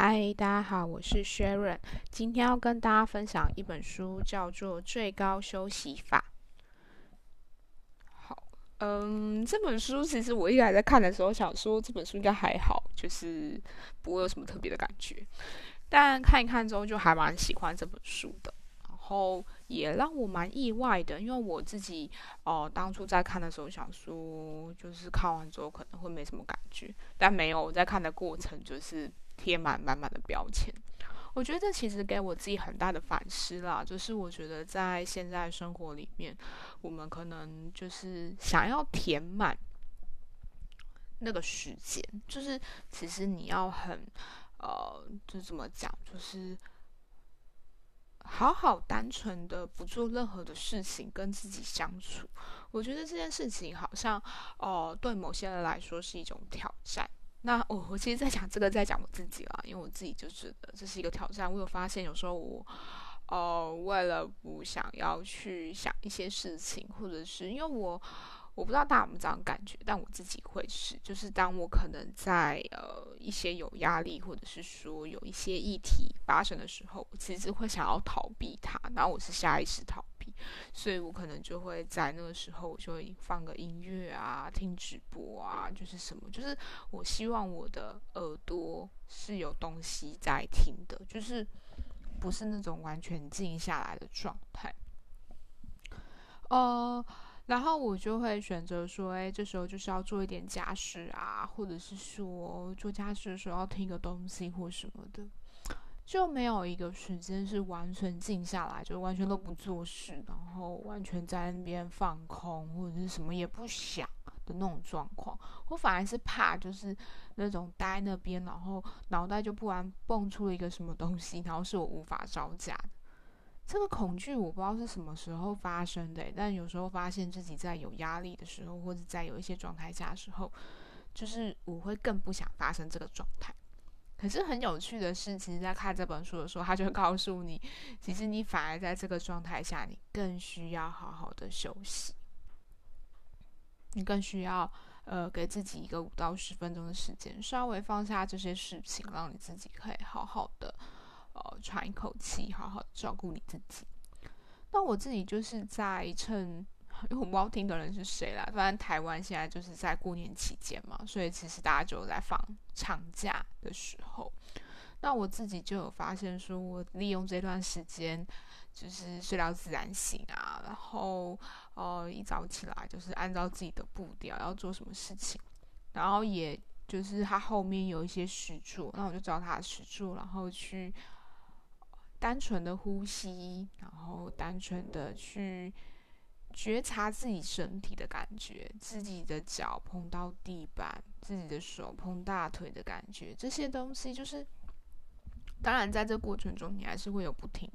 嗨，大家好，我是 Sharon，今天要跟大家分享一本书，叫做《最高休息法》。好，嗯，这本书其实我一开始在看的时候，想说这本书应该还好，就是不会有什么特别的感觉。但看一看之后，就还蛮喜欢这本书的。然后也让我蛮意外的，因为我自己哦，当初在看的时候想说，就是看完之后可能会没什么感觉，但没有，我在看的过程就是贴满满满的标签。我觉得这其实给我自己很大的反思啦，就是我觉得在现在生活里面，我们可能就是想要填满那个时间，就是其实你要很呃，就怎么讲，就是。好好单纯的不做任何的事情跟自己相处，我觉得这件事情好像哦，对某些人来说是一种挑战。那我我其实，在讲这个，在讲我自己啦，因为我自己就觉得这是一个挑战。我有发现，有时候我哦，为了不想要去想一些事情，或者是因为我。我不知道大家有没有这样感觉，但我自己会是，就是当我可能在呃一些有压力，或者是说有一些议题发生的时候，我其实会想要逃避它，然后我是下意识逃，所以我可能就会在那个时候，我就会放个音乐啊，听直播啊，就是什么，就是我希望我的耳朵是有东西在听的，就是不是那种完全静下来的状态，呃。然后我就会选择说，哎，这时候就是要做一点家事啊，或者是说做家事的时候要听个东西或什么的，就没有一个时间是完全静下来，就完全都不做事，然后完全在那边放空或者是什么也不想的那种状况。我反而是怕，就是那种待那边，然后脑袋就突然蹦出了一个什么东西，然后是我无法招架的。这个恐惧我不知道是什么时候发生的，但有时候发现自己在有压力的时候，或者在有一些状态下的时候，就是我会更不想发生这个状态。可是很有趣的是，其实，在看这本书的时候，他就会告诉你，其实你反而在这个状态下，你更需要好好的休息，你更需要呃给自己一个五到十分钟的时间，稍微放下这些事情，让你自己可以好好的。呃，喘一口气，好好照顾你自己。那我自己就是在趁，因为我不知道听的人是谁啦。反正台湾现在就是在过年期间嘛，所以其实大家就在放长假的时候。那我自己就有发现，说我利用这段时间，就是睡到自然醒啊，然后呃一早起来就是按照自己的步调要做什么事情，然后也就是他后面有一些实作，那我就照他的实作，然后去。单纯的呼吸，然后单纯的去觉察自己身体的感觉，自己的脚碰到地板，自己的手碰大腿的感觉，这些东西就是，当然在这过程中，你还是会有不停、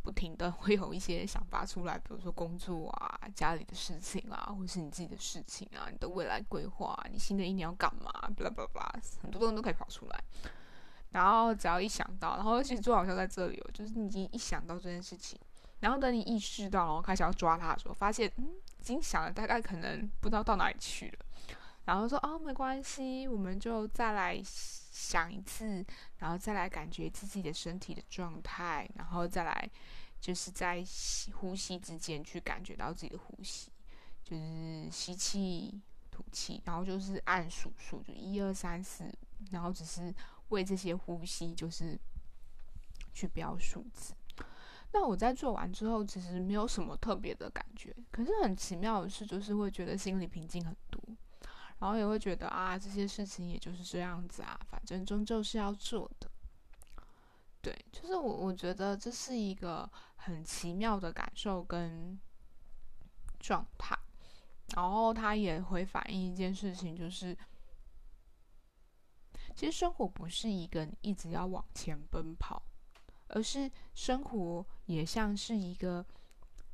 不停的会有一些想法出来，比如说工作啊、家里的事情啊，或是你自己的事情啊、你的未来规划、你新的一年要干嘛，巴拉巴拉巴拉，很多东西都可以跑出来。然后只要一想到，然后其实就好像在这里哦，就是你已经一想到这件事情，然后等你意识到，然后开始要抓它的时候，发现嗯，已经想了大概可能不知道到哪里去了，然后说哦没关系，我们就再来想一次，然后再来感觉自己的身体的状态，然后再来就是在呼吸之间去感觉到自己的呼吸，就是吸气吐气，然后就是按数数，就一二三四，然后只是。为这些呼吸，就是去标数字。那我在做完之后，其实没有什么特别的感觉。可是很奇妙的是，就是会觉得心里平静很多，然后也会觉得啊，这些事情也就是这样子啊，反正终究是要做的。对，就是我我觉得这是一个很奇妙的感受跟状态。然后它也会反映一件事情，就是。其实生活不是一个一直要往前奔跑，而是生活也像是一个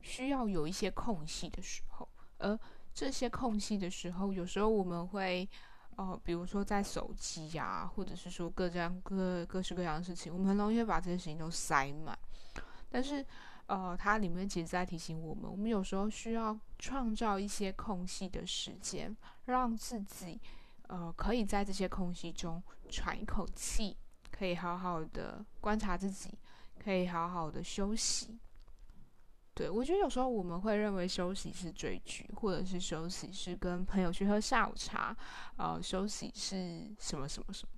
需要有一些空隙的时候。而这些空隙的时候，有时候我们会，呃，比如说在手机呀，或者是说各这样各各式各样的事情，我们很容易把这些事情都塞满。但是，呃，它里面其实在提醒我们，我们有时候需要创造一些空隙的时间，让自己。呃，可以在这些空隙中喘一口气，可以好好的观察自己，可以好好的休息。对我觉得有时候我们会认为休息是追剧，或者是休息是跟朋友去喝下午茶，呃，休息是什么什么什么。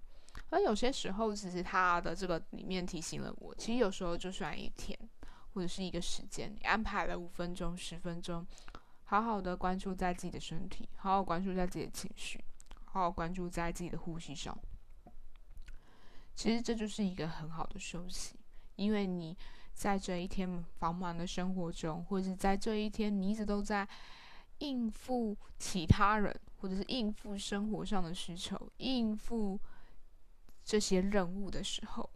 而有些时候，其实他的这个里面提醒了我，其实有时候就算一天或者是一个时间，你安排了五分钟、十分钟，好好的关注在自己的身体，好好关注在自己的情绪，好好关注在自己的呼吸上。其实这就是一个很好的休息，因为你。在这一天繁忙的生活中，或者是在这一天你一直都在应付其他人，或者是应付生活上的需求，应付这些任务的时候，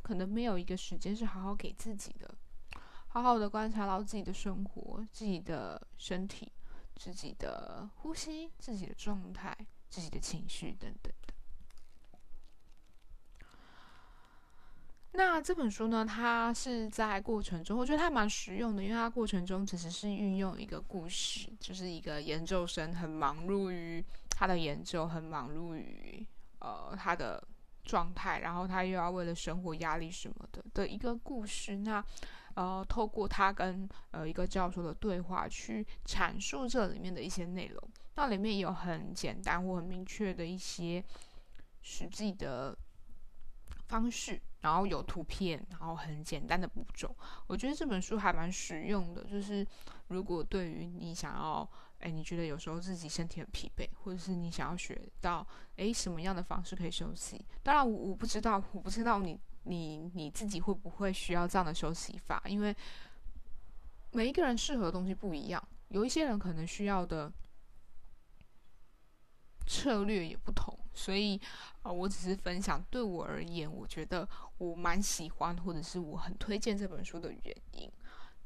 可能没有一个时间是好好给自己的，好好的观察到自己的生活、自己的身体、自己的呼吸、自己的状态、自己的情绪等等。那这本书呢？它是在过程中，我觉得它蛮实用的，因为它过程中其实是运用一个故事，就是一个研究生很忙碌于他的研究，很忙碌于呃他的状态，然后他又要为了生活压力什么的的一个故事。那呃，透过他跟呃一个教授的对话，去阐述这里面的一些内容。那里面有很简单或很明确的一些实际的方式。然后有图片，然后很简单的步骤，我觉得这本书还蛮实用的。就是如果对于你想要，哎，你觉得有时候自己身体很疲惫，或者是你想要学到，哎，什么样的方式可以休息？当然，我我不知道，我不知道你你你自己会不会需要这样的休息法，因为每一个人适合的东西不一样，有一些人可能需要的策略也不同。所以，呃，我只是分享对我而言，我觉得我蛮喜欢，或者是我很推荐这本书的原因。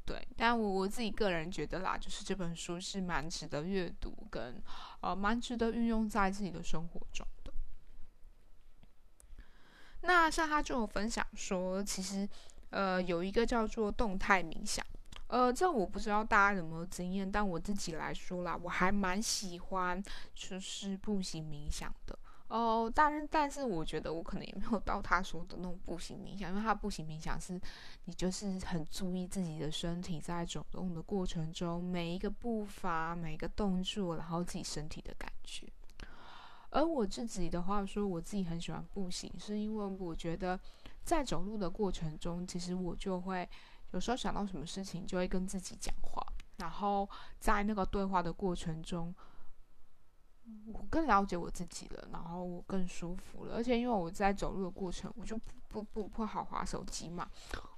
对，但我我自己个人觉得啦，就是这本书是蛮值得阅读，跟呃蛮值得运用在自己的生活中的。那像他就有分享说，其实呃有一个叫做动态冥想。呃，这我不知道大家有没有经验，但我自己来说啦，我还蛮喜欢就是步行冥想的。哦，但是但是我觉得我可能也没有到他说的那种步行冥想，因为他步行冥想是，你就是很注意自己的身体在走动的过程中每一个步伐、每一个动作，然后自己身体的感觉。而我自己的话说，我自己很喜欢步行，是因为我觉得在走路的过程中，其实我就会有时候想到什么事情，就会跟自己讲话，然后在那个对话的过程中。更了解我自己了，然后我更舒服了，而且因为我在走路的过程，我就不不不不好划手机嘛，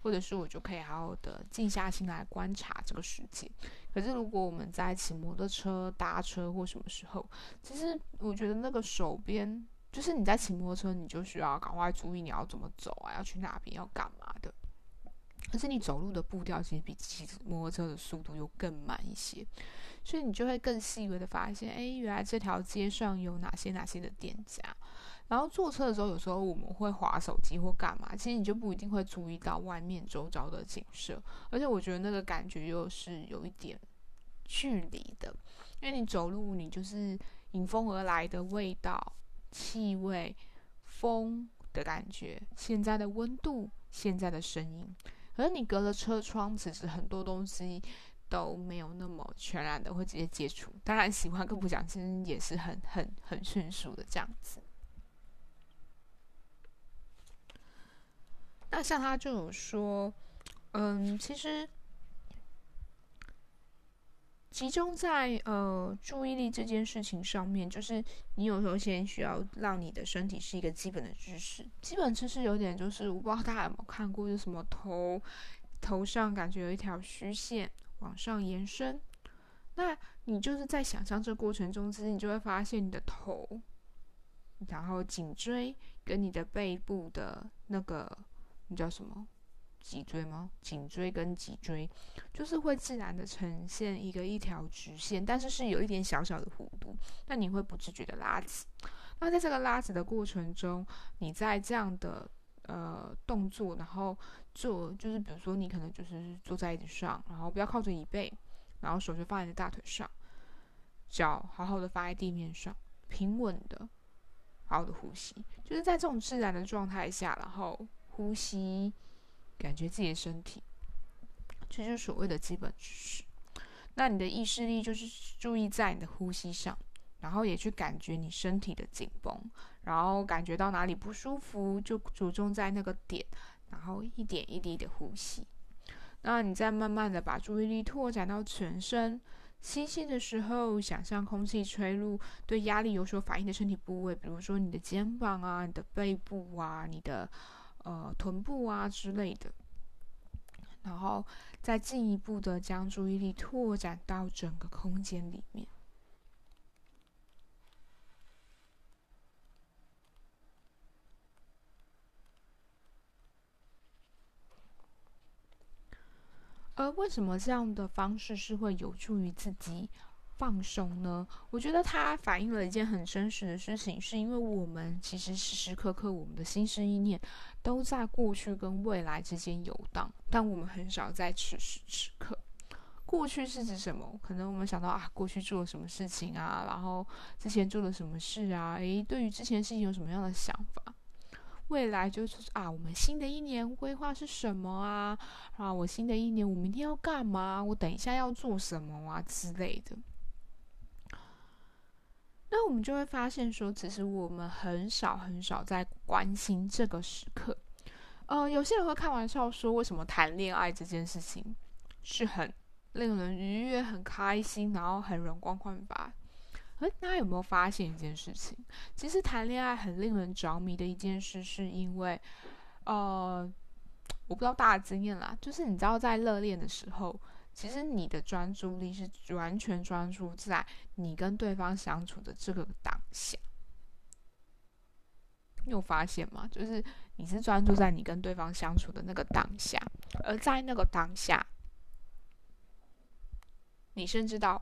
或者是我就可以好好的静下心来观察这个世界。可是如果我们在骑摩托车、搭车或什么时候，其实我觉得那个手边，就是你在骑摩托车，你就需要赶快注意你要怎么走啊，要去哪边，要干嘛的。可是你走路的步调其实比骑摩托车的速度又更慢一些。所以你就会更细微的发现，哎，原来这条街上有哪些哪些的店家。然后坐车的时候，有时候我们会划手机或干嘛，其实你就不一定会注意到外面周遭的景色。而且我觉得那个感觉又是有一点距离的，因为你走路，你就是迎风而来的味道、气味、风的感觉，现在的温度、现在的声音。可是你隔了车窗，其实很多东西。都没有那么全然的会直接接触，当然喜欢跟不讲，其实也是很很很迅速的这样子。那像他就有说，嗯，其实集中在呃注意力这件事情上面，就是你有时候先需要让你的身体是一个基本的知识，基本知识有点就是我不知道大家有没有看过，就什么头头上感觉有一条虚线。往上延伸，那你就是在想象这过程中，其实你就会发现你的头，然后颈椎跟你的背部的那个，那叫什么？脊椎吗？颈椎跟脊椎就是会自然的呈现一个一条直线，但是是有一点小小的弧度，那你会不自觉的拉直。那在这个拉直的过程中，你在这样的呃动作，然后。坐就是，比如说你可能就是坐在椅子上，然后不要靠着椅背，然后手就放在你的大腿上，脚好好的放在地面上，平稳的好好的呼吸，就是在这种自然的状态下，然后呼吸，感觉自己的身体，这就是所谓的基本知识。那你的意识力就是注意在你的呼吸上，然后也去感觉你身体的紧绷，然后感觉到哪里不舒服，就着重在那个点，然后一点一滴的呼吸。那你再慢慢的把注意力拓展到全身。吸气的时候，想象空气吹入对压力有所反应的身体部位，比如说你的肩膀啊、你的背部啊、你的呃臀部啊之类的。然后再进一步的将注意力拓展到整个空间里面。而为什么这样的方式是会有助于自己放松呢？我觉得它反映了一件很真实的事情，是因为我们其实时时刻刻我们的心思意念都在过去跟未来之间游荡，但我们很少在此时此刻。过去是指什么？可能我们想到啊，过去做了什么事情啊，然后之前做了什么事啊？诶，对于之前事情有什么样的想法？未来就是啊，我们新的一年规划是什么啊？啊，我新的一年我明天要干嘛？我等一下要做什么啊之类的。那我们就会发现说，其实我们很少很少在关心这个时刻。呃，有些人会开玩笑说，为什么谈恋爱这件事情是很令人愉悦、很开心，然后很容光焕发？大家有没有发现一件事情？其实谈恋爱很令人着迷的一件事，是因为，呃，我不知道大家经验啦，就是你知道在热恋的时候，其实你的专注力是完全专注在你跟对方相处的这个当下。你有发现吗？就是你是专注在你跟对方相处的那个当下，而在那个当下，你甚至到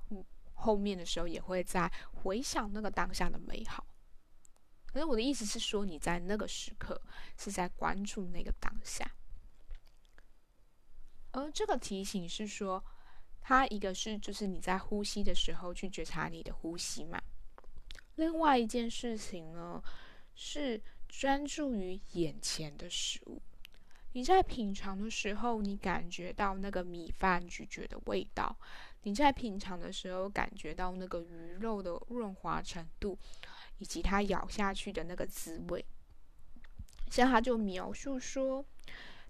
后面的时候也会在回想那个当下的美好，可是我的意思是说，你在那个时刻是在关注那个当下，而这个提醒是说，它一个是就是你在呼吸的时候去觉察你的呼吸嘛，另外一件事情呢是专注于眼前的食物。你在品尝的时候，你感觉到那个米饭咀嚼的味道；你在品尝的时候，感觉到那个鱼肉的润滑程度，以及它咬下去的那个滋味。像他就描述说，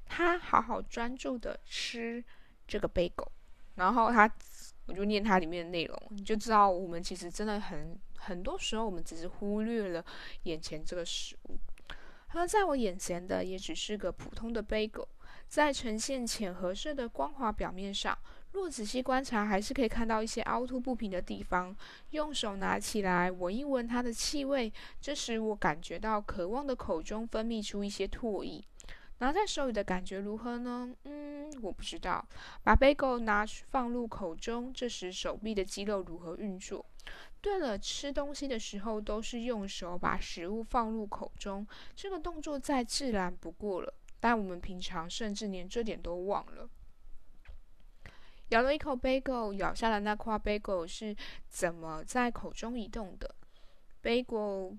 他好好专注的吃这个贝狗，然后他，我就念它里面的内容，你就知道我们其实真的很很多时候，我们只是忽略了眼前这个食物。而在我眼前的也只是个普通的杯狗，在呈现浅褐色的光滑表面上，若仔细观察，还是可以看到一些凹凸不平的地方。用手拿起来闻一闻它的气味，这时我感觉到渴望的口中分泌出一些唾液。拿在手里的感觉如何呢？嗯，我不知道。把杯狗拿去放入口中，这时手臂的肌肉如何运作？对了，吃东西的时候都是用手把食物放入口中，这个动作再自然不过了。但我们平常甚至连这点都忘了。咬了一口 bagel，咬下的那块 bagel 是怎么在口中移动的？bagel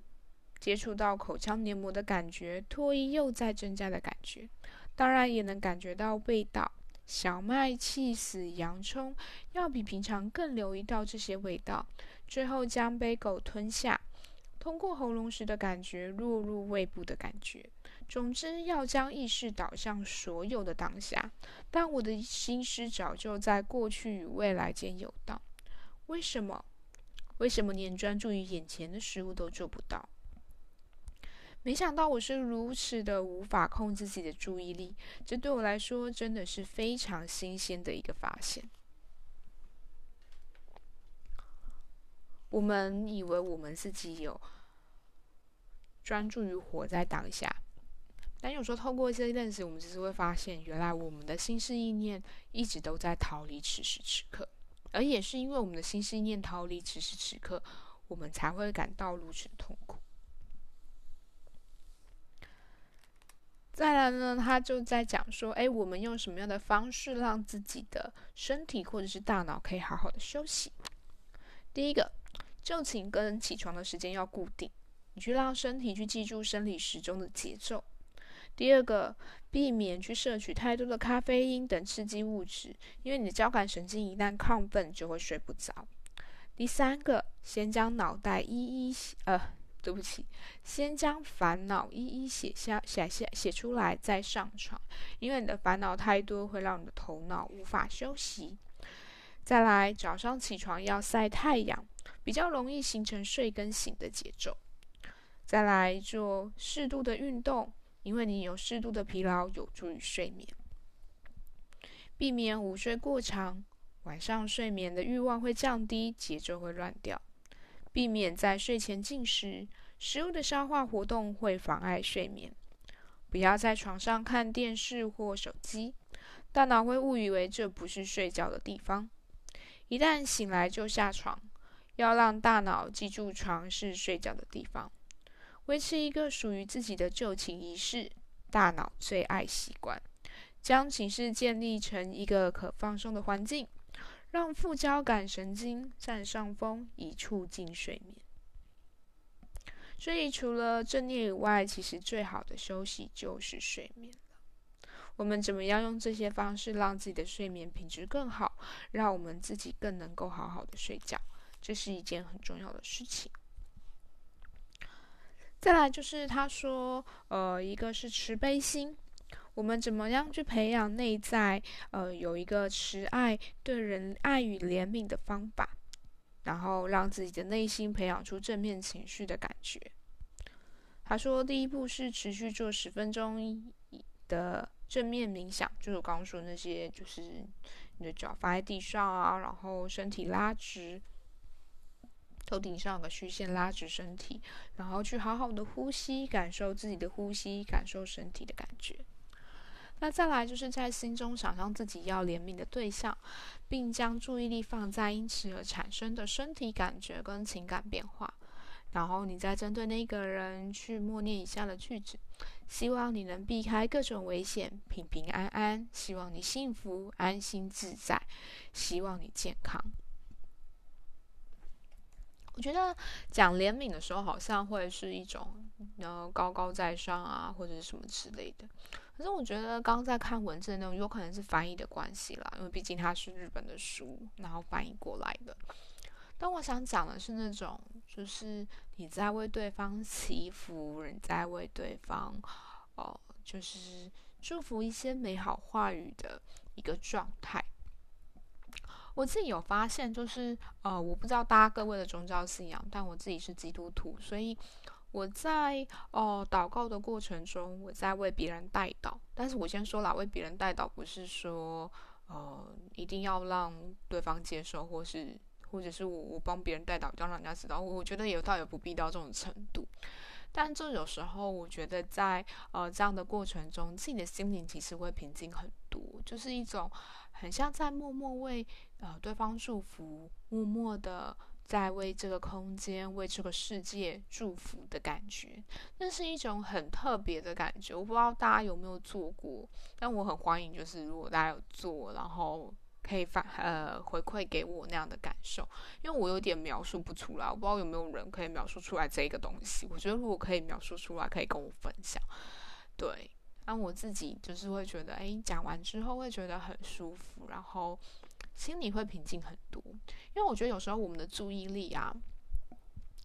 接触到口腔黏膜的感觉，唾液又在增加的感觉，当然也能感觉到味道。小麦、气死、洋葱，要比平常更留意到这些味道。最后将 bagel 吞下，通过喉咙时的感觉落入胃部的感觉。总之，要将意识导向所有的当下。但我的心思早就在过去与未来间游荡。为什么？为什么连专注于眼前的食物都做不到？没想到我是如此的无法控制自己的注意力，这对我来说真的是非常新鲜的一个发现。我们以为我们自己有专注于活在当下，但有时候透过一些认识，我们只是会发现，原来我们的心思意念一直都在逃离此时此刻，而也是因为我们的心思意念逃离此时此刻，我们才会感到如此痛苦。再来呢，他就在讲说，哎，我们用什么样的方式让自己的身体或者是大脑可以好好的休息？第一个，就寝跟起床的时间要固定。你去让身体去记住生理时钟的节奏。第二个，避免去摄取太多的咖啡因等刺激物质，因为你的交感神经一旦亢奋就会睡不着。第三个，先将脑袋一一写呃，对不起，先将烦恼一一写下、写下、写出来再上床，因为你的烦恼太多会让你的头脑无法休息。再来，早上起床要晒太阳，比较容易形成睡跟醒的节奏。再来做适度的运动。因为你有适度的疲劳，有助于睡眠。避免午睡过长，晚上睡眠的欲望会降低，节奏会乱掉。避免在睡前进食，食物的消化活动会妨碍睡眠。不要在床上看电视或手机，大脑会误以为这不是睡觉的地方。一旦醒来就下床，要让大脑记住床是睡觉的地方。维持一个属于自己的就寝仪式，大脑最爱习惯。将寝室建立成一个可放松的环境，让副交感神经占上风，以促进睡眠。所以，除了正念以外，其实最好的休息就是睡眠了。我们怎么样用这些方式让自己的睡眠品质更好，让我们自己更能够好好的睡觉，这是一件很重要的事情。再来就是他说，呃，一个是慈悲心，我们怎么样去培养内在，呃，有一个慈爱、对人爱与怜悯的方法，然后让自己的内心培养出正面情绪的感觉。他说，第一步是持续做十分钟的正面冥想，就是我刚刚说那些，就是你的脚放在地上啊，然后身体拉直。头顶上有个虚线，拉直身体，然后去好好的呼吸，感受自己的呼吸，感受身体的感觉。那再来就是在心中想象自己要怜悯的对象，并将注意力放在因此而产生的身体感觉跟情感变化。然后你再针对那个人去默念以下的句子：希望你能避开各种危险，平平安安；希望你幸福、安心、自在；希望你健康。我觉得讲怜悯的时候，好像会是一种呃高高在上啊，或者是什么之类的。可是我觉得刚在看文字的内容，有可能是翻译的关系啦，因为毕竟它是日本的书，然后翻译过来的。但我想讲的是那种，就是你在为对方祈福，你在为对方哦，就是祝福一些美好话语的一个状态。我自己有发现，就是呃，我不知道大家各位的宗教信仰，但我自己是基督徒，所以我在哦祷告的过程中，我在为别人代祷。但是我先说了，为别人代祷不是说呃一定要让对方接受，或是或者是我我帮别人代祷，要让人家知道。我觉得有倒也不必到这种程度。但这有时候，我觉得在呃这样的过程中，自己的心灵其实会平静很读，就是一种。很像在默默为呃对方祝福，默默的在为这个空间、为这个世界祝福的感觉，那是一种很特别的感觉。我不知道大家有没有做过，但我很欢迎，就是如果大家有做，然后可以反呃回馈给我那样的感受，因为我有点描述不出来，我不知道有没有人可以描述出来这个东西。我觉得如果可以描述出来，可以跟我分享。对。那我自己就是会觉得，哎，讲完之后会觉得很舒服，然后心里会平静很多。因为我觉得有时候我们的注意力啊，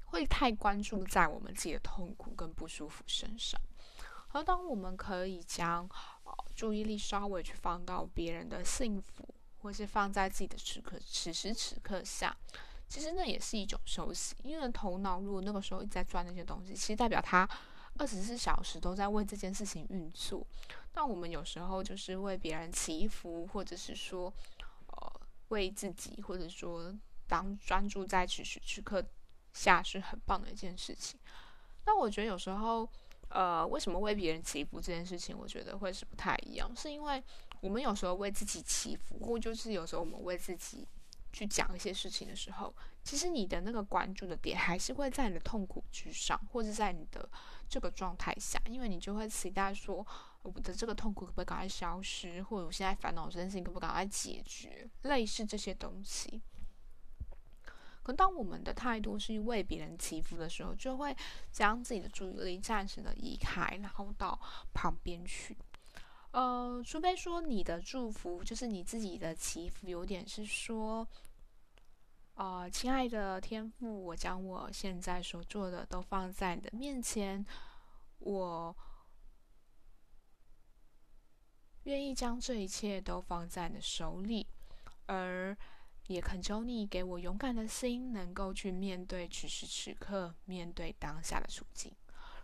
会太关注在我们自己的痛苦跟不舒服身上。而当我们可以将注意力稍微去放到别人的幸福，或是放在自己的此刻此时此刻下，其实那也是一种休息。因为头脑如果那个时候一直在转那些东西，其实代表他。二十四小时都在为这件事情运作，那我们有时候就是为别人祈福，或者是说，呃，为自己，或者说当专注在此时此刻下是很棒的一件事情。那我觉得有时候，呃，为什么为别人祈福这件事情，我觉得会是不太一样，是因为我们有时候为自己祈福，或就是有时候我们为自己去讲一些事情的时候，其实你的那个关注的点还是会在你的痛苦之上，或者在你的。这个状态下，因为你就会期待说，我的这个痛苦可不可以赶快消失，或者我现在烦恼这件事情可不可以赶快解决，类似这些东西。可当我们的态度是为别人祈福的时候，就会将自己的注意力暂时的移开，然后到旁边去。呃，除非说你的祝福就是你自己的祈福，有点是说，啊，亲爱的天赋，我将我现在所做的都放在你的面前，我愿意将这一切都放在你的手里，而也恳求你给我勇敢的心，能够去面对此时此刻，面对当下的处境。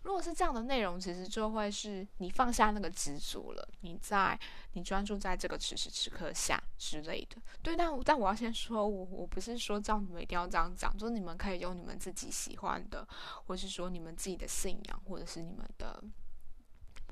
如果是这样的内容，其实就会是你放下那个执着了，你在你专注在这个此时此刻下之类的。对，但但我要先说，我我不是说叫你们一定要这样讲，就是你们可以用你们自己喜欢的，或是说你们自己的信仰，或者是你们的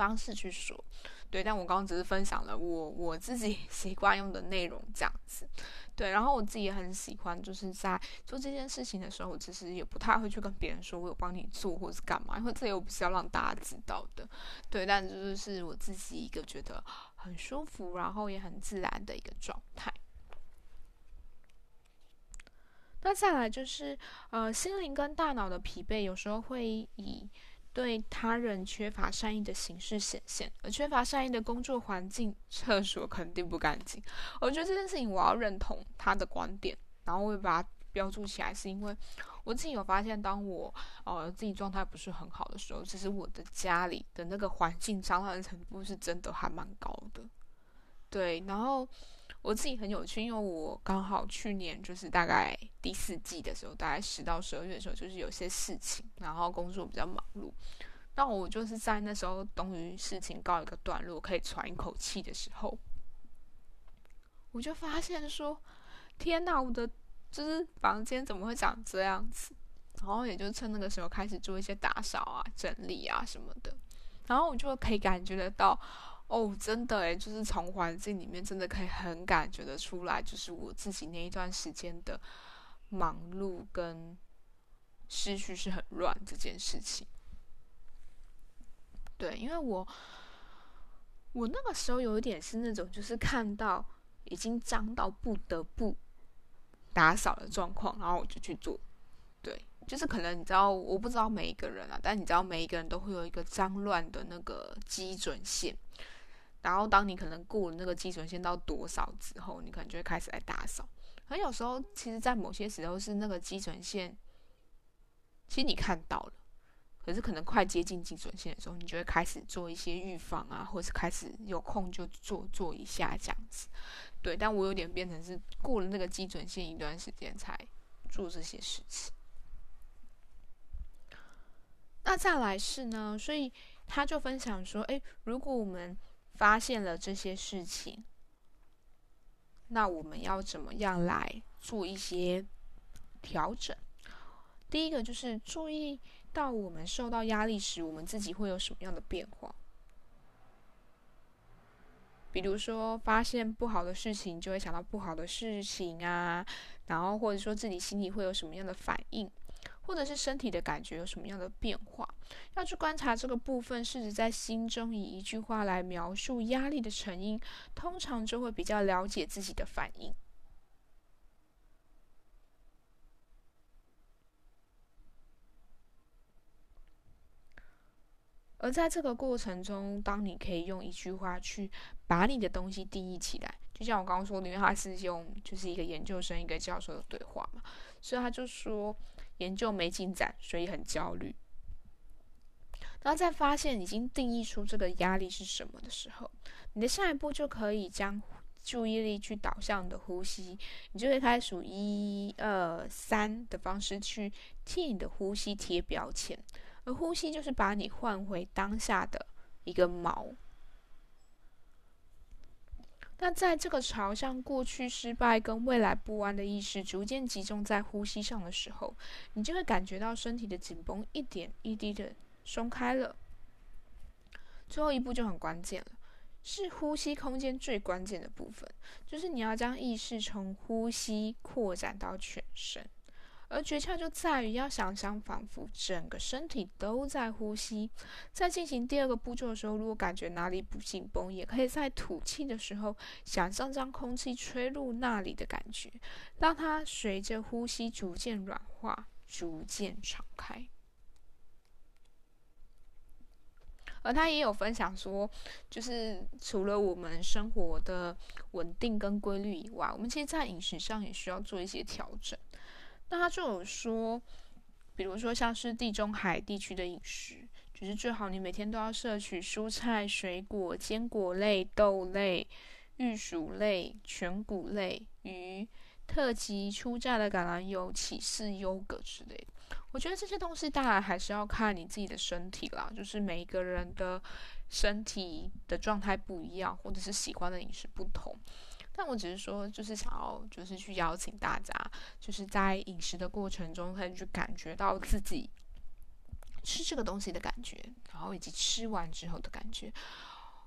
方式去说。对，但我刚刚只是分享了我我自己 习惯用的内容这样子。对，然后我自己也很喜欢，就是在做这件事情的时候，我其实也不太会去跟别人说我有帮你做或是干嘛，因为这又不是要让大家知道的。对，但就是我自己一个觉得很舒服，然后也很自然的一个状态。那再来就是，呃，心灵跟大脑的疲惫，有时候会以。对他人缺乏善意的形式显现，而缺乏善意的工作环境，厕所肯定不干净。我觉得这件事情我要认同他的观点，然后我会把它标注起来，是因为我自己有发现，当我呃自己状态不是很好的时候，其实我的家里的那个环境脏乱的程度是真的还蛮高的。对，然后。我自己很有趣，因为我刚好去年就是大概第四季的时候，大概十到十二月的时候，就是有些事情，然后工作比较忙碌。那我就是在那时候，终于事情告一个段落，可以喘一口气的时候，我就发现说：“天哪，我的就是房间怎么会长这样子？”然后也就趁那个时候开始做一些打扫啊、整理啊什么的，然后我就可以感觉得到。哦，真的诶，就是从环境里面真的可以很感觉得出来，就是我自己那一段时间的忙碌跟思绪是很乱这件事情。对，因为我我那个时候有一点是那种，就是看到已经脏到不得不打扫的状况，然后我就去做。对，就是可能你知道，我不知道每一个人啊，但你知道每一个人都会有一个脏乱的那个基准线。然后，当你可能过了那个基准线到多少之后，你可能就会开始来打扫。很有时候，其实，在某些时候是那个基准线，其实你看到了，可是可能快接近基准线的时候，你就会开始做一些预防啊，或是开始有空就做做一下这样子。对，但我有点变成是过了那个基准线一段时间才做这些事情。那再来是呢，所以他就分享说，哎，如果我们发现了这些事情，那我们要怎么样来做一些调整？第一个就是注意到我们受到压力时，我们自己会有什么样的变化。比如说，发现不好的事情，就会想到不好的事情啊，然后或者说自己心里会有什么样的反应。或者是身体的感觉有什么样的变化？要去观察这个部分，试着在心中以一句话来描述压力的成因，通常就会比较了解自己的反应。而在这个过程中，当你可以用一句话去把你的东西定义起来，就像我刚刚说，因为他是用就是一个研究生、一个教授的对话嘛，所以他就说。研究没进展，所以很焦虑。然后在发现已经定义出这个压力是什么的时候，你的下一步就可以将注意力去导向你的呼吸，你就会开始数一二三的方式去替你的呼吸贴标签，而呼吸就是把你换回当下的一个锚。那在这个朝向过去失败跟未来不安的意识逐渐集中在呼吸上的时候，你就会感觉到身体的紧绷一点一滴的松开了。最后一步就很关键了，是呼吸空间最关键的部分，就是你要将意识从呼吸扩展到全身，而诀窍就在于要想象，仿佛整个身体都在呼吸。在进行第二个步骤的时候，如果感觉哪里不紧绷，也可以在吐气的时候，想象将空气吹入那里的感觉，让它随着呼吸逐渐软化，逐渐敞开。而他也有分享说，就是除了我们生活的稳定跟规律以外，我们其实，在饮食上也需要做一些调整。那他就有说，比如说像是地中海地区的饮食，就是最好你每天都要摄取蔬菜、水果、坚果类、豆类、玉薯类、全谷类、鱼、特级初榨的橄榄油、起司、优格之类的。我觉得这些东西当然还是要看你自己的身体啦，就是每一个人的身体的状态不一样，或者是喜欢的饮食不同。但我只是说，就是想要，就是去邀请大家，就是在饮食的过程中，可以去感觉到自己吃这个东西的感觉，然后以及吃完之后的感觉。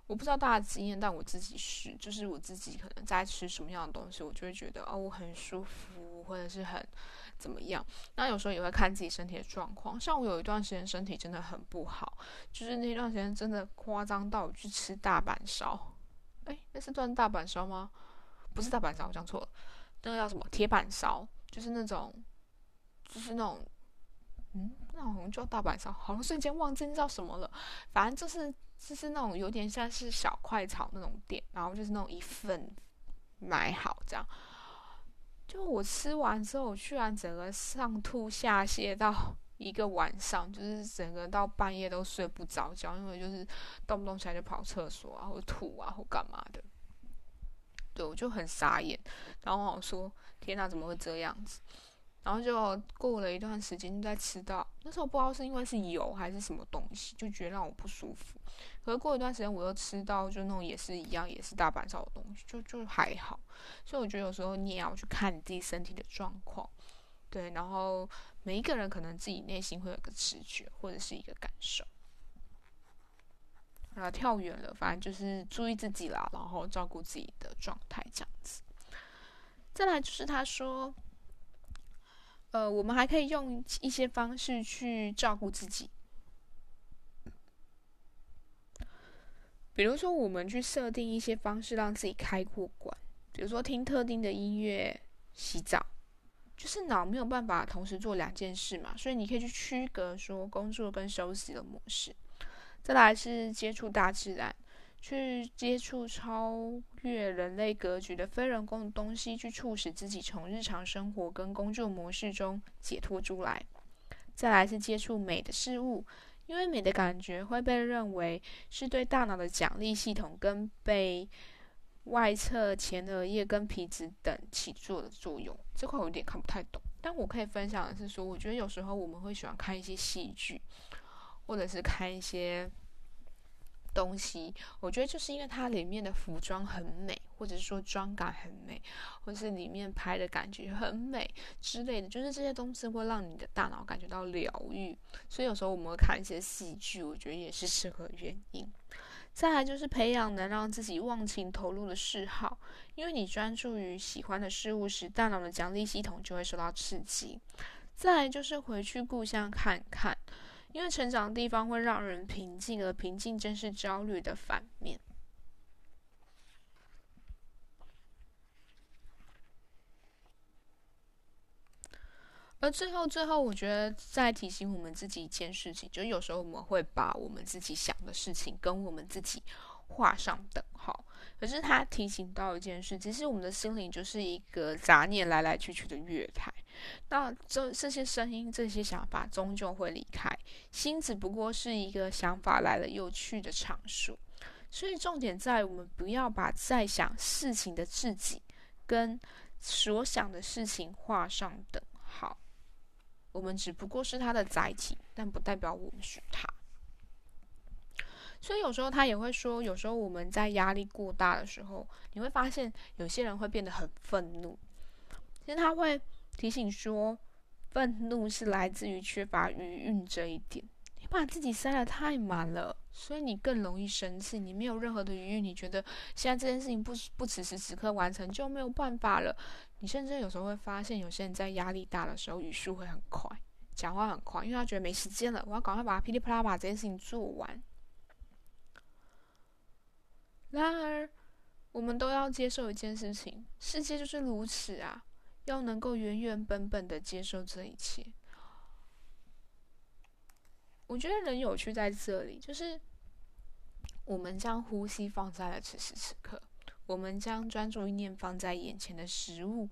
我不知道大家经验，但我自己是，就是我自己可能在吃什么样的东西，我就会觉得哦，我很舒服，或者是很。怎么样？那有时候也会看自己身体的状况。像我有一段时间身体真的很不好，就是那段时间真的夸张到去吃大阪烧。哎，那是段大阪烧吗？不是大阪烧，我讲错了。那个叫什么铁板烧？就是那种，就是那种，嗯，那好像叫大板烧，好像瞬间忘记叫什么了。反正就是就是那种有点像是小快炒那种店，然后就是那种一份买好这样。就我吃完之后，我居然整个上吐下泻到一个晚上，就是整个到半夜都睡不着觉，因为就是动不动起来就跑厕所啊，或吐啊，或干嘛的。对我就很傻眼，然后我说：“天哪，怎么会这样子？”然后就过了一段时间，再吃到那时候不知道是因为是油还是什么东西，就觉得让我不舒服。可是过一段时间，我又吃到就那种也是一样，也是大阪烧的东西，就就还好。所以我觉得有时候你也要去看你自己身体的状况，对。然后每一个人可能自己内心会有个直觉或者是一个感受。啊，跳远了，反正就是注意自己啦，然后照顾自己的状态这样子。再来就是他说。呃，我们还可以用一些方式去照顾自己，比如说，我们去设定一些方式让自己开过关，比如说听特定的音乐、洗澡，就是脑没有办法同时做两件事嘛，所以你可以去区隔说工作跟休息的模式。再来是接触大自然。去接触超越人类格局的非人工的东西，去促使自己从日常生活跟工作模式中解脱出来。再来是接触美的事物，因为美的感觉会被认为是对大脑的奖励系统跟被外侧前额叶跟皮质等起作的作用。这块我有点看不太懂，但我可以分享的是说，我觉得有时候我们会喜欢看一些戏剧，或者是看一些。东西，我觉得就是因为它里面的服装很美，或者是说妆感很美，或是里面拍的感觉很美之类的，就是这些东西会让你的大脑感觉到疗愈。所以有时候我们会看一些戏剧，我觉得也是适合原因。再来就是培养能让自己忘情投入的嗜好，因为你专注于喜欢的事物时，大脑的奖励系统就会受到刺激。再来就是回去故乡看看。因为成长的地方会让人平静，而平静正是焦虑的反面。而最后，最后，我觉得再提醒我们自己一件事情，就是有时候我们会把我们自己想的事情跟我们自己画上等号。可是他提醒到一件事，其实我们的心灵就是一个杂念来来去去的月台。那这这些声音、这些想法终究会离开，心只不过是一个想法来了又去的场数。所以重点在我们不要把在想事情的自己跟所想的事情画上等号。我们只不过是他的载体，但不代表我们是他。所以有时候他也会说，有时候我们在压力过大的时候，你会发现有些人会变得很愤怒。其实他会。提醒说，愤怒是来自于缺乏余韵这一点。你把自己塞得太满了，所以你更容易生气。你没有任何的余裕，你觉得现在这件事情不不此时此刻完成就没有办法了。你甚至有时候会发现，有些人在压力大的时候语速会很快，讲话很快，因为他觉得没时间了，我要赶快把噼里啪啦把这件事情做完。然而，我们都要接受一件事情：世界就是如此啊！要能够原原本本的接受这一切。我觉得人有趣在这里，就是我们将呼吸放在了此时此刻，我们将专注意念放在眼前的食物，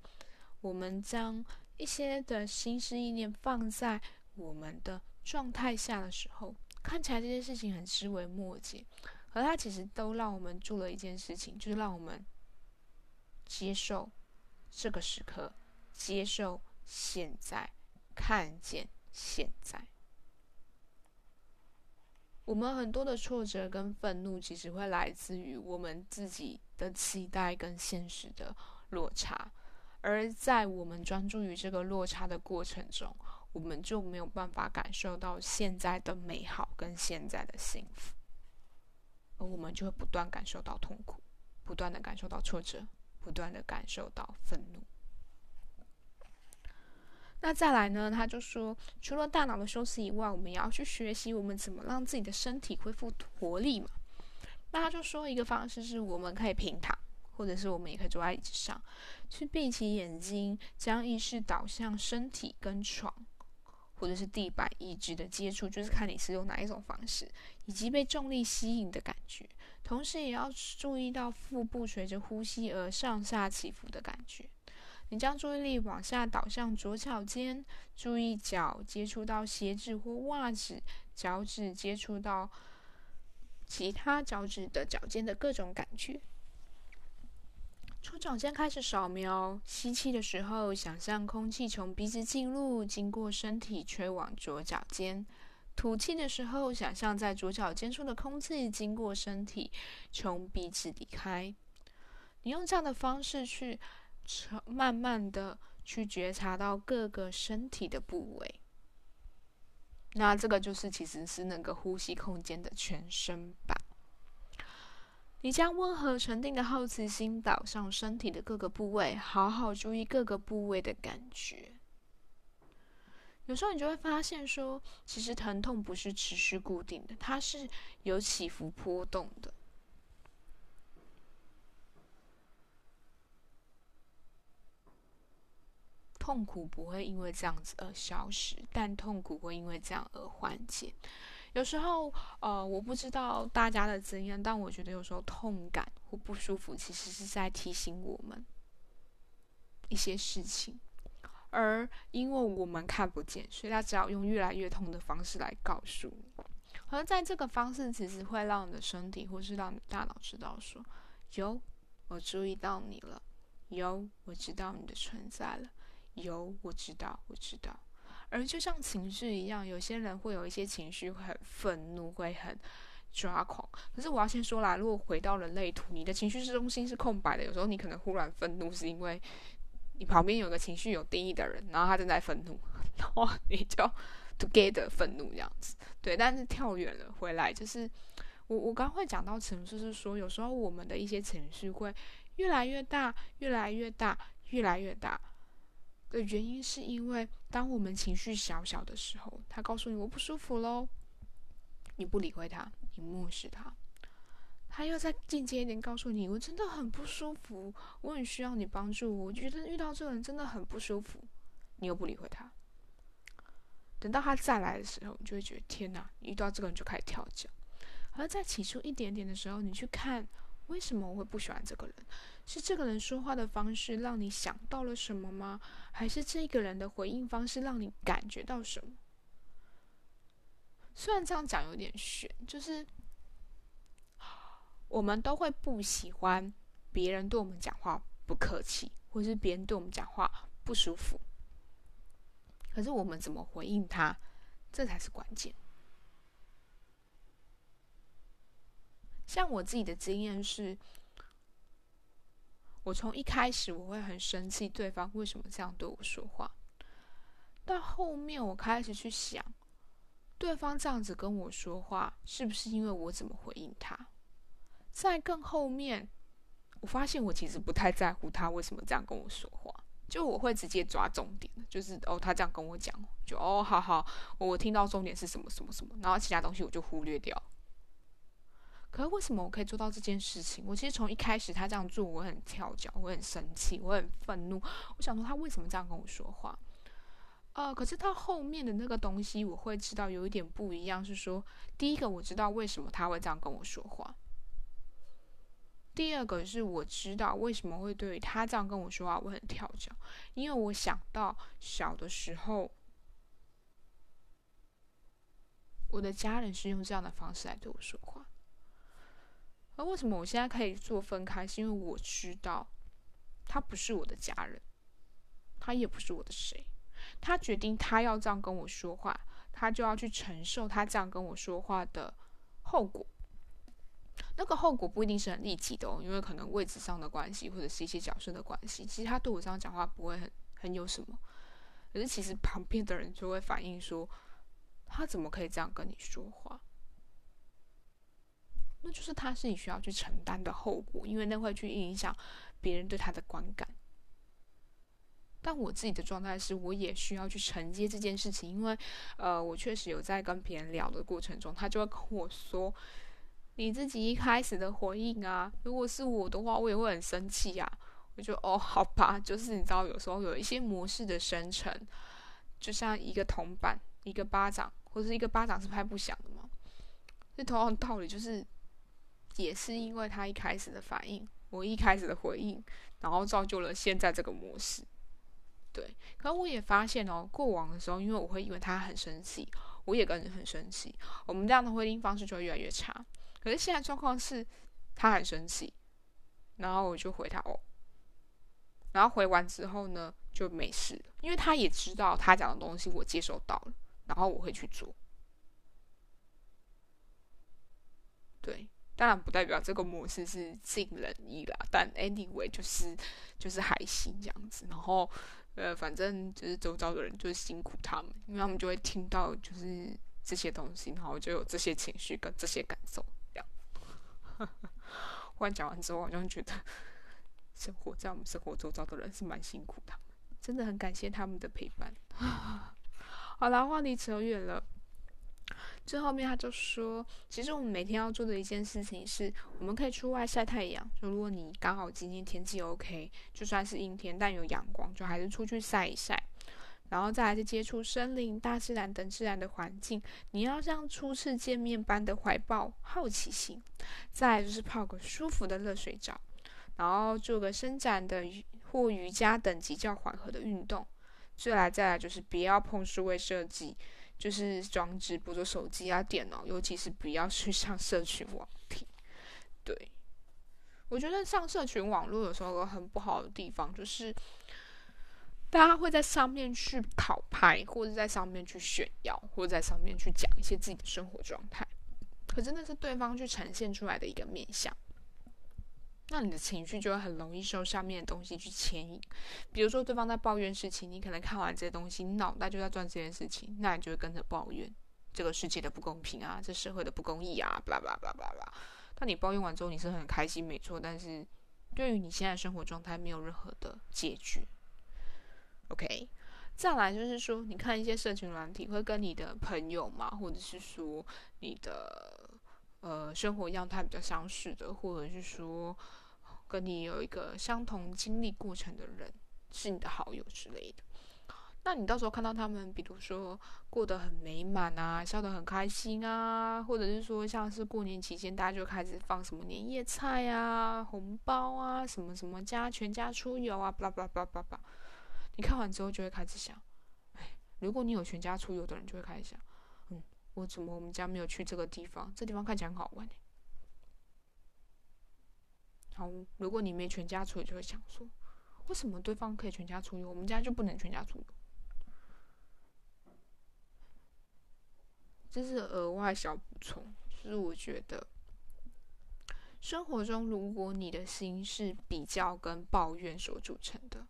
我们将一些的心思意念放在我们的状态下的时候，看起来这件事情很枝微末节。而它其实都让我们做了一件事情，就是让我们接受这个时刻，接受现在，看见现在。我们很多的挫折跟愤怒，其实会来自于我们自己的期待跟现实的落差。而在我们专注于这个落差的过程中，我们就没有办法感受到现在的美好跟现在的幸福。我们就会不断感受到痛苦，不断的感受到挫折，不断的感受到愤怒。那再来呢？他就说，除了大脑的休息以外，我们也要去学习我们怎么让自己的身体恢复活力嘛。那他就说，一个方式是我们可以平躺，或者是我们也可以坐在椅子上，去闭起眼睛，将意识导向身体跟床。或者是地板一直的接触，就是看你是用哪一种方式，以及被重力吸引的感觉。同时也要注意到腹部随着呼吸而上下起伏的感觉。你将注意力往下导向左脚尖，注意脚接触到鞋子或袜子，脚趾接触到其他脚趾的脚尖的各种感觉。从脚尖开始扫描，吸气的时候，想象空气从鼻子进入，经过身体吹往左脚尖；吐气的时候，想象在左脚尖处的空气经过身体，从鼻子离开。你用这样的方式去，慢慢的去觉察到各个身体的部位。那这个就是其实是那个呼吸空间的全身版。你将温和沉定的好奇心导向身体的各个部位，好好注意各个部位的感觉。有时候你就会发现，说其实疼痛不是持续固定的，它是有起伏波动的。痛苦不会因为这样子而消失，但痛苦会因为这样而缓解。有时候，呃，我不知道大家的经验，但我觉得有时候痛感或不舒服，其实是在提醒我们一些事情，而因为我们看不见，所以他只好用越来越痛的方式来告诉你。而在这个方式，其实会让你的身体或是让你大脑知道说：有，我注意到你了；有，我知道你的存在了；有，我知道，我知道。而就像情绪一样，有些人会有一些情绪很愤怒，会很抓狂。可是我要先说啦，如果回到人类图，你的情绪中心是空白的，有时候你可能忽然愤怒，是因为你旁边有个情绪有定义的人，然后他正在愤怒，然后你就 together 愤怒这样子。对，但是跳远了回来，就是我我刚会讲到情绪，是说有时候我们的一些情绪会越来越大，越来越大，越来越大。的原因是因为，当我们情绪小小的时候，他告诉你我不舒服喽，你不理会他，你漠视他，他又再进阶一点告诉你我真的很不舒服，我很需要你帮助，我觉得遇到这个人真的很不舒服，你又不理会他。等到他再来的时候，你就会觉得天哪，遇到这个人就开始跳脚。而在起初一点点的时候，你去看为什么我会不喜欢这个人。是这个人说话的方式让你想到了什么吗？还是这个人的回应方式让你感觉到什么？虽然这样讲有点悬，就是我们都会不喜欢别人对我们讲话不客气，或是别人对我们讲话不舒服。可是我们怎么回应他，这才是关键。像我自己的经验是。我从一开始我会很生气，对方为什么这样对我说话？到后面我开始去想，对方这样子跟我说话，是不是因为我怎么回应他？在更后面，我发现我其实不太在乎他为什么这样跟我说话，就我会直接抓重点，就是哦，他这样跟我讲，就哦，好好，我听到重点是什么什么什么，然后其他东西我就忽略掉。可是为什么我可以做到这件事情？我其实从一开始他这样做，我很跳脚，我很生气，我很愤怒。我想说他为什么这样跟我说话？呃，可是到后面的那个东西，我会知道有一点不一样。是说，第一个我知道为什么他会这样跟我说话。第二个是我知道为什么会对他这样跟我说话，我很跳脚，因为我想到小的时候，我的家人是用这样的方式来对我说话。而为什么我现在可以做分开？是因为我知道，他不是我的家人，他也不是我的谁。他决定他要这样跟我说话，他就要去承受他这样跟我说话的后果。那个后果不一定是很立即的哦，因为可能位置上的关系，或者是一些角色的关系。其实他对我这样讲话不会很很有什么，可是其实旁边的人就会反映说，他怎么可以这样跟你说话？那就是他是你需要去承担的后果，因为那会去影响别人对他的观感。但我自己的状态是，我也需要去承接这件事情，因为呃，我确实有在跟别人聊的过程中，他就会跟我说：“你自己一开始的回应啊，如果是我的话，我也会很生气呀。”我就哦，好吧，就是你知道，有时候有一些模式的生成，就像一个铜板、一个巴掌，或者是一个巴掌是拍不响的嘛。这同样道理就是。也是因为他一开始的反应，我一开始的回应，然后造就了现在这个模式。对，可我也发现哦，过往的时候，因为我会因为他很生气，我也跟着很生气，我们这样的回应方式就会越来越差。可是现在状况是，他很生气，然后我就回他哦，然后回完之后呢，就没事了，因为他也知道他讲的东西我接收到了，然后我会去做。对。当然不代表这个模式是尽人意啦，但 anyway 就是就是还行这样子。然后呃，反正就是周遭的人就是辛苦他们，因为他们就会听到就是这些东西，然后就有这些情绪跟这些感受。这样，忽然讲完之后，好像觉得生活在我们生活周遭的人是蛮辛苦的，真的很感谢他们的陪伴。好了，话题扯远了。最后面他就说，其实我们每天要做的一件事情是，我们可以出外晒太阳。就如果你刚好今天天气 OK，就算是阴天但有阳光，就还是出去晒一晒。然后再来是接触森林、大自然等自然的环境。你要像初次见面般的怀抱好奇心。再来就是泡个舒服的热水澡，然后做个伸展的或瑜伽等级较缓和的运动。再来再来就是不要碰数位设计。就是装置，比如说手机啊、电脑，尤其是不要去上社群网体。对，我觉得上社群网络有时候有个很不好的地方，就是大家会在上面去讨拍，或者在上面去炫耀，或者在上面去讲一些自己的生活状态，可真的是对方去呈现出来的一个面相。那你的情绪就会很容易受上面的东西去牵引，比如说对方在抱怨事情，你可能看完这些东西，你脑袋就在转这件事情，那你就会跟着抱怨这个世界的不公平啊，这社会的不公义啊，巴拉巴拉巴拉巴拉。但你抱怨完之后，你是很开心，没错，但是对于你现在生活状态没有任何的解决。OK，再来就是说，你看一些社群软体，会跟你的朋友嘛，或者是说你的呃生活样态比较相似的，或者是说。跟你有一个相同经历过程的人是你的好友之类的，那你到时候看到他们，比如说过得很美满啊，笑得很开心啊，或者是说像是过年期间，大家就开始放什么年夜菜啊、红包啊、什么什么家全家出游啊，巴拉巴拉巴拉巴拉。你看完之后就会开始想，哎，如果你有全家出游的人，就会开始想，我怎么我们家没有去这个地方？这地方看起来很好玩。好，如果你没全家出游，就会想说，为什么对方可以全家出游，我们家就不能全家出游？这是额外小补充，就是我觉得生活中，如果你的心是比较跟抱怨所组成的，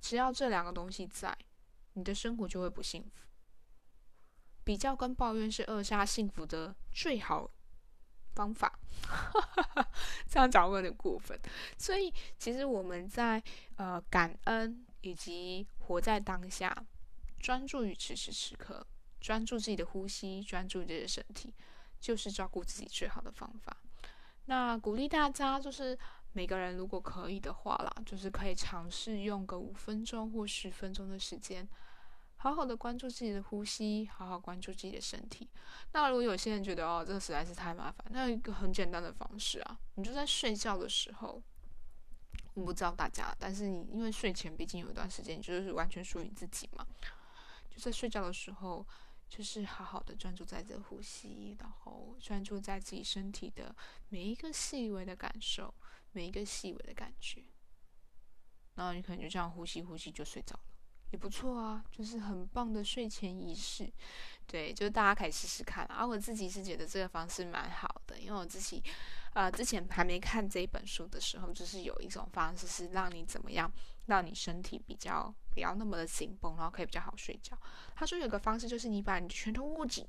只要这两个东西在，你的生活就会不幸福。比较跟抱怨是扼杀幸福的最好方法。这样讲有点过分。所以，其实我们在呃感恩以及活在当下，专注于此时此刻，专注自己的呼吸，专注自己的身体，就是照顾自己最好的方法。那鼓励大家，就是每个人如果可以的话啦，就是可以尝试用个五分钟或十分钟的时间。好好的关注自己的呼吸，好好关注自己的身体。那如果有些人觉得哦，这个实在是太麻烦，那一个很简单的方式啊，你就在睡觉的时候，我不知道大家，但是你因为睡前毕竟有一段时间，就是完全属于自己嘛，就在睡觉的时候，就是好好的专注在这呼吸，然后专注在自己身体的每一个细微的感受，每一个细微的感觉，然后你可能就这样呼吸呼吸就睡着了。也不错啊，就是很棒的睡前仪式，对，就是大家可以试试看。啊我自己是觉得这个方式蛮好的，因为我自己，呃，之前还没看这一本书的时候，就是有一种方式是让你怎么样，让你身体比较不要那么的紧绷，然后可以比较好睡觉。他说有个方式就是你把你的拳头握紧，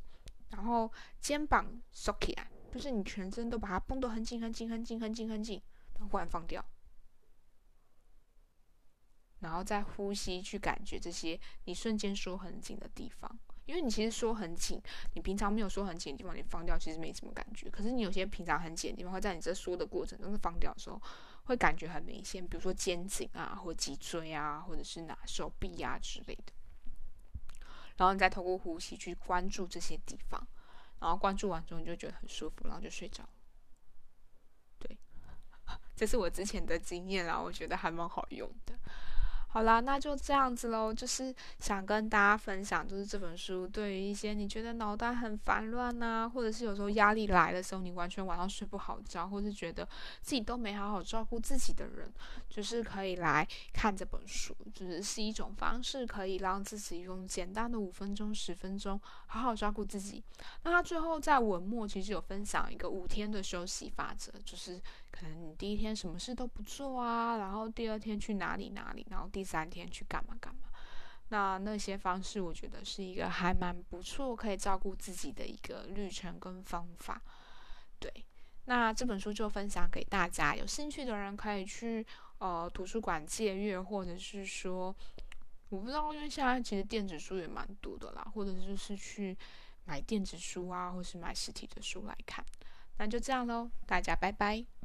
然后肩膀收起来，就是你全身都把它绷得很紧很紧很紧很紧很紧，然后忽然放掉。然后再呼吸，去感觉这些你瞬间缩很紧的地方，因为你其实缩很紧，你平常没有缩很紧的地方，你放掉其实没什么感觉。可是你有些平常很紧的地方，会在你这缩的过程中放掉的时候，会感觉很明显，比如说肩颈啊，或脊椎啊，或者是哪手臂啊之类的。然后你再透过呼吸去关注这些地方，然后关注完之后你就觉得很舒服，然后就睡着。对，这是我之前的经验啦，我觉得还蛮好用的。好啦，那就这样子喽。就是想跟大家分享，就是这本书对于一些你觉得脑袋很烦乱呐，或者是有时候压力来的时候，你完全晚上睡不好觉，或是觉得自己都没好好照顾自己的人，就是可以来看这本书，就是是一种方式，可以让自己用简单的五分钟、十分钟好好照顾自己。那他最后在文末其实有分享一个五天的休息法则，就是可能你第一天什么事都不做啊，然后第二天去哪里哪里，然后第三天去干嘛干嘛，那那些方式我觉得是一个还蛮不错，可以照顾自己的一个旅程跟方法。对，那这本书就分享给大家，有兴趣的人可以去呃图书馆借阅，或者是说我不知道，因为现在其实电子书也蛮多的啦，或者就是去买电子书啊，或是买实体的书来看。那就这样喽，大家拜拜。